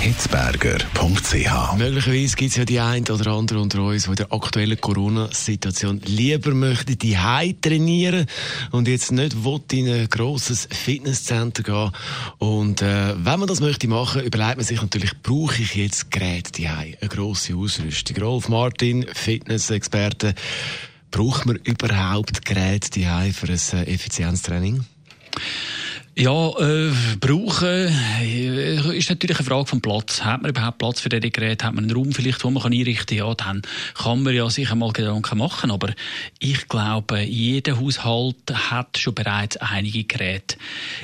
hitzberger.ch. Möglicherweise gibt es ja die einen oder andere unter uns, die in der aktuellen Corona-Situation lieber möchten die trainieren und jetzt nicht in ein grosses Fitnesscenter gehen. Und äh, wenn man das möchte machen, überlegt man sich natürlich, brauche ich jetzt Geräte die eine grosse Ausrüstung. Rolf Martin, Fitnessexperte, braucht man überhaupt Geräte die für ein äh, Effizienztraining? Ja, äh, brauchen äh, ist natürlich eine Frage vom Platz. Hat man überhaupt Platz für diese Geräte? Hat man einen Raum vielleicht, wo man kann einrichten kann? Ja, dann kann man ja sich einmal Gedanken machen. Aber ich glaube, jeder Haushalt hat schon bereits einige Geräte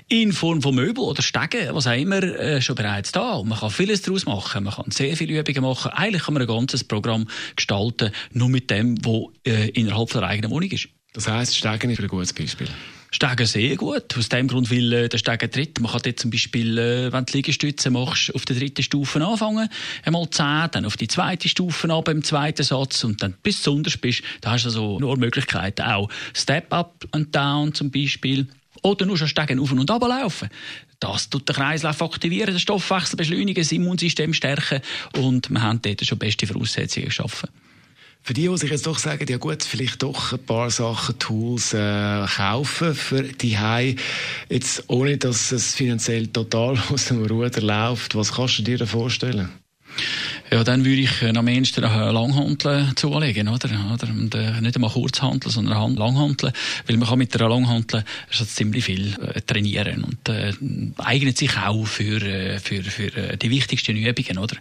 in Form von Möbel oder Stegen, was auch immer, äh, schon bereits da. Und man kann vieles daraus machen. Man kann sehr viele Übungen machen. Eigentlich kann man ein ganzes Programm gestalten, nur mit dem, was äh, innerhalb der eigenen Wohnung ist. Das heisst, Stegen ist ein gutes Beispiel. Steigen sehr gut. Aus dem Grund, weil äh, der Steigen tritt. Man kann jetzt zum Beispiel, äh, wenn du Liegestütze machst, auf der dritten Stufe anfangen. Einmal 10, dann auf die zweite Stufe ab im zweiten Satz und dann bis unterst bist. Da hast du also nur Möglichkeiten. Auch Step Up and Down zum Beispiel. Oder nur schon Steigen auf und ab laufen. Das tut den Kreislauf aktivieren, den Stoffwechsel beschleunigen, das Immunsystem stärken und wir haben dort schon beste Voraussetzungen geschaffen. Für die, die sich jetzt doch sagen, ja gut, vielleicht doch ein paar Sachen, Tools äh, kaufen für die Hai, jetzt ohne dass es finanziell total aus dem Ruder läuft, was kannst du dir da vorstellen? Ja, dann würde ich äh, am ehesten Langhanteln zulegen, oder? oder? Und, äh, nicht einmal Kurzhanteln, sondern Langhanteln. Weil man kann mit einer Langhantel schon ziemlich viel äh, trainieren und äh, eignet sich auch für, äh, für, für äh, die wichtigsten Übungen, oder?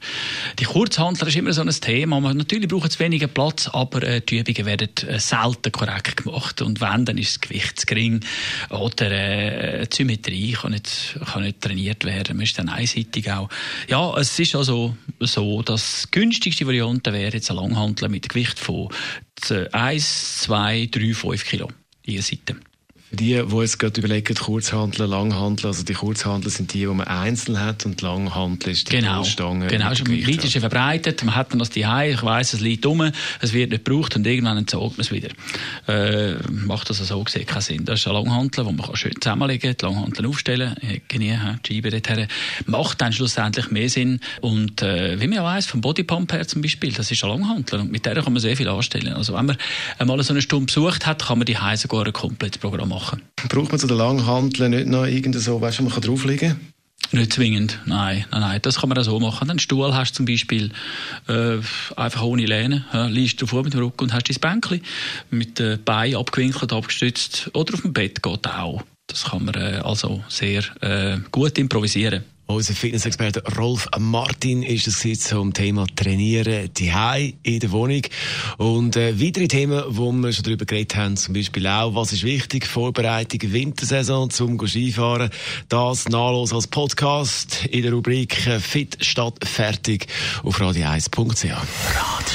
Die Kurzhantel ist immer so ein Thema. Man, natürlich braucht es weniger Platz, aber äh, die Übungen werden äh, selten korrekt gemacht. Und wenn, dann ist das Gewicht zu gering oder äh, die Symmetrie kann nicht, kann nicht trainiert werden. Man ist dann einseitig auch. Ja, es ist also so, dass die günstigste Variante wäre jetzt ein Langhantel mit Gewicht von 1, 2, 3, 5 Kilo. Je Seite. Für die, die jetzt gerade überlegen, Kurzhandeln, Langhandeln, also die Kurzhandeln sind die, die man einzeln hat und Langhandeln ist die genau. Stange. Genau, schon weit ist verbreitet, man hat dann das die ich weiss, es liegt um, es wird nicht gebraucht und irgendwann entsorgt man es wieder. Äh, macht das also so gesehen keinen Sinn. Das ist ein Langhantel, wo man schön zusammenlegen kann, die Langhantel aufstellen, genie, die Scheibe dorthin. Macht dann schlussendlich mehr Sinn und äh, wie man ja weiss, vom Bodypump her zum Beispiel, das ist ein Langhantel und mit der kann man sehr viel anstellen. Also wenn man einmal so eine Stunde besucht hat, kann man die sogar ein komplettes Programm machen. Braucht man zu den Langhanteln nicht noch irgend so, weißt du, man kann drauflegen? Nicht zwingend, nein, nein, nein, das kann man auch so machen. Einen Stuhl hast du zum Beispiel äh, einfach ohne Lehne, ja, liegst du vor mit dem Rücken und hast dein Bänkchen mit den Beinen abgewinkelt, abgestützt oder auf dem Bett geht auch. Das kann man äh, also sehr äh, gut improvisieren. Unser Fitnessexperte Rolf Martin ist es zum Thema Trainieren die in der Wohnung. Und äh, weitere Themen, wo wir schon darüber geredet haben, zum Beispiel auch, was ist wichtig, Vorbereitung Wintersaison zum Skifahren. Das nahtlos als Podcast in der Rubrik Fit statt fertig auf radio1.ch.